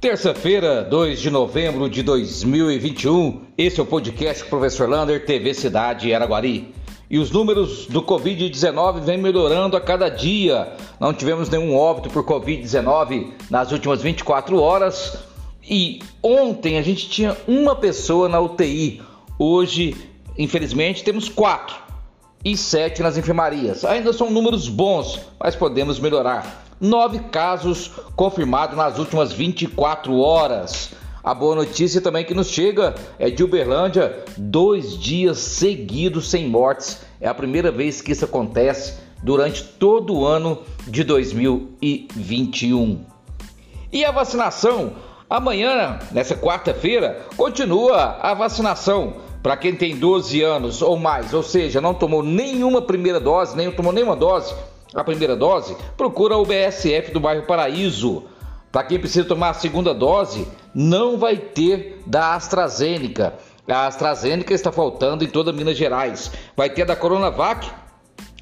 Terça-feira, 2 de novembro de 2021, esse é o podcast Professor Lander, TV Cidade Araguari. E os números do Covid-19 vêm melhorando a cada dia. Não tivemos nenhum óbito por Covid-19 nas últimas 24 horas. E ontem a gente tinha uma pessoa na UTI. Hoje, infelizmente, temos quatro e sete nas enfermarias. Ainda são números bons, mas podemos melhorar nove casos confirmados nas últimas 24 horas. A boa notícia também que nos chega é de Uberlândia, dois dias seguidos sem mortes. É a primeira vez que isso acontece durante todo o ano de 2021. E a vacinação? Amanhã, nessa quarta-feira, continua a vacinação para quem tem 12 anos ou mais, ou seja, não tomou nenhuma primeira dose, nem tomou nenhuma dose a primeira dose, procura o BSF do bairro Paraíso. Para quem precisa tomar a segunda dose, não vai ter da AstraZeneca. A AstraZeneca está faltando em toda Minas Gerais. Vai ter da Coronavac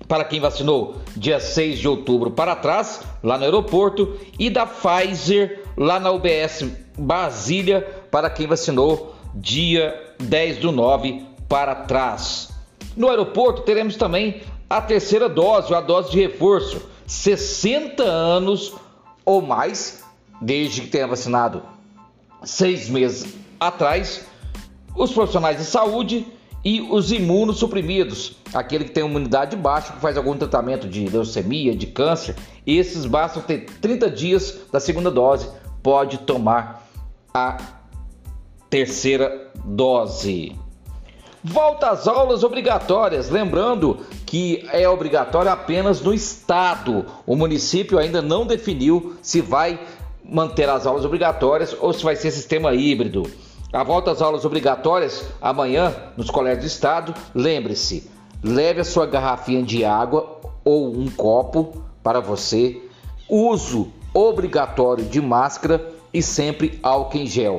para quem vacinou dia 6 de outubro para trás, lá no aeroporto, e da Pfizer lá na UBS Brasília para quem vacinou dia 10 do 9 para trás. No aeroporto teremos também a terceira dose, a dose de reforço, 60 anos ou mais, desde que tenha vacinado. Seis meses atrás, os profissionais de saúde e os imunossuprimidos, aquele que tem imunidade baixa, que faz algum tratamento de leucemia, de câncer, esses bastam ter 30 dias da segunda dose, pode tomar a terceira dose. Volta às aulas obrigatórias, lembrando que é obrigatório apenas no estado. O município ainda não definiu se vai manter as aulas obrigatórias ou se vai ser sistema híbrido. A volta às aulas obrigatórias amanhã nos colégios do estado, lembre-se, leve a sua garrafinha de água ou um copo para você, uso obrigatório de máscara e sempre álcool em gel.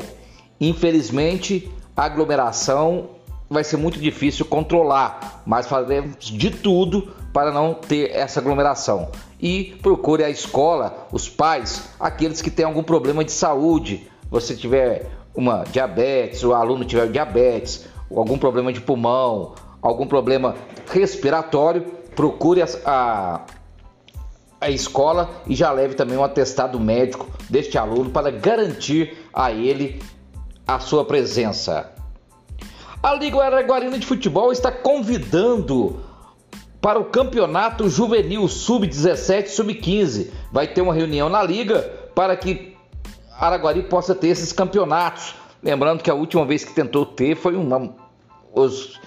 Infelizmente, aglomeração vai ser muito difícil controlar, mas faremos de tudo para não ter essa aglomeração. E procure a escola, os pais, aqueles que têm algum problema de saúde. Você tiver uma diabetes, o aluno tiver diabetes, algum problema de pulmão, algum problema respiratório, procure a, a, a escola e já leve também um atestado médico deste aluno para garantir a ele a sua presença. A Liga Araguarina de Futebol está convidando para o Campeonato Juvenil Sub-17 Sub-15. Vai ter uma reunião na Liga para que Araguari possa ter esses campeonatos. Lembrando que a última vez que tentou ter foi uma. Os,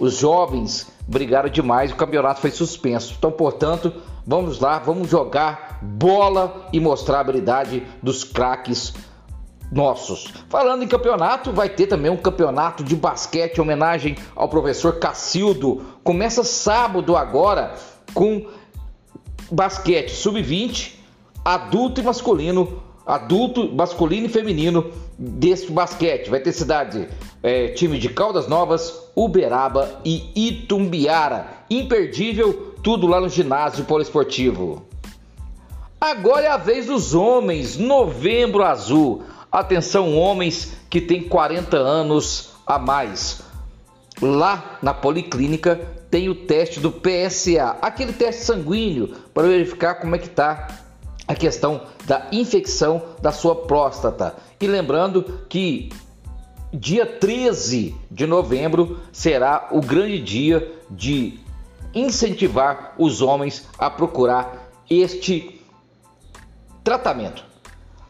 os jovens brigaram demais, o campeonato foi suspenso. Então, portanto, vamos lá, vamos jogar bola e mostrar a habilidade dos craques nossos. Falando em campeonato, vai ter também um campeonato de basquete em homenagem ao professor Cacildo. Começa sábado agora com basquete sub-20, adulto e masculino, adulto, masculino e feminino desse basquete. Vai ter cidade, é, time de Caldas Novas, Uberaba e Itumbiara. Imperdível, tudo lá no ginásio poliesportivo. Agora é a vez dos homens, Novembro Azul. Atenção, homens que têm 40 anos a mais. Lá na policlínica tem o teste do PSA, aquele teste sanguíneo para verificar como é que está a questão da infecção da sua próstata. E lembrando que dia 13 de novembro será o grande dia de incentivar os homens a procurar este tratamento.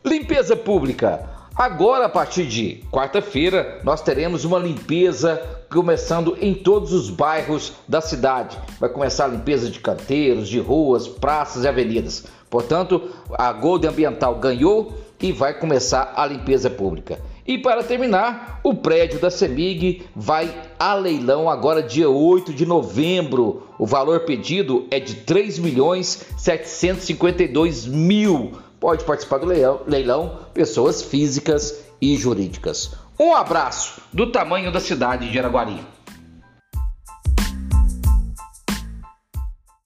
Limpeza pública. Agora, a partir de quarta-feira, nós teremos uma limpeza começando em todos os bairros da cidade. Vai começar a limpeza de canteiros, de ruas, praças e avenidas. Portanto, a Golden Ambiental ganhou e vai começar a limpeza pública. E para terminar, o prédio da CEMIG vai a leilão agora dia 8 de novembro. O valor pedido é de 3 milhões 752 mil pode participar do leilão, leilão pessoas físicas e jurídicas. Um abraço do tamanho da cidade de Araguari.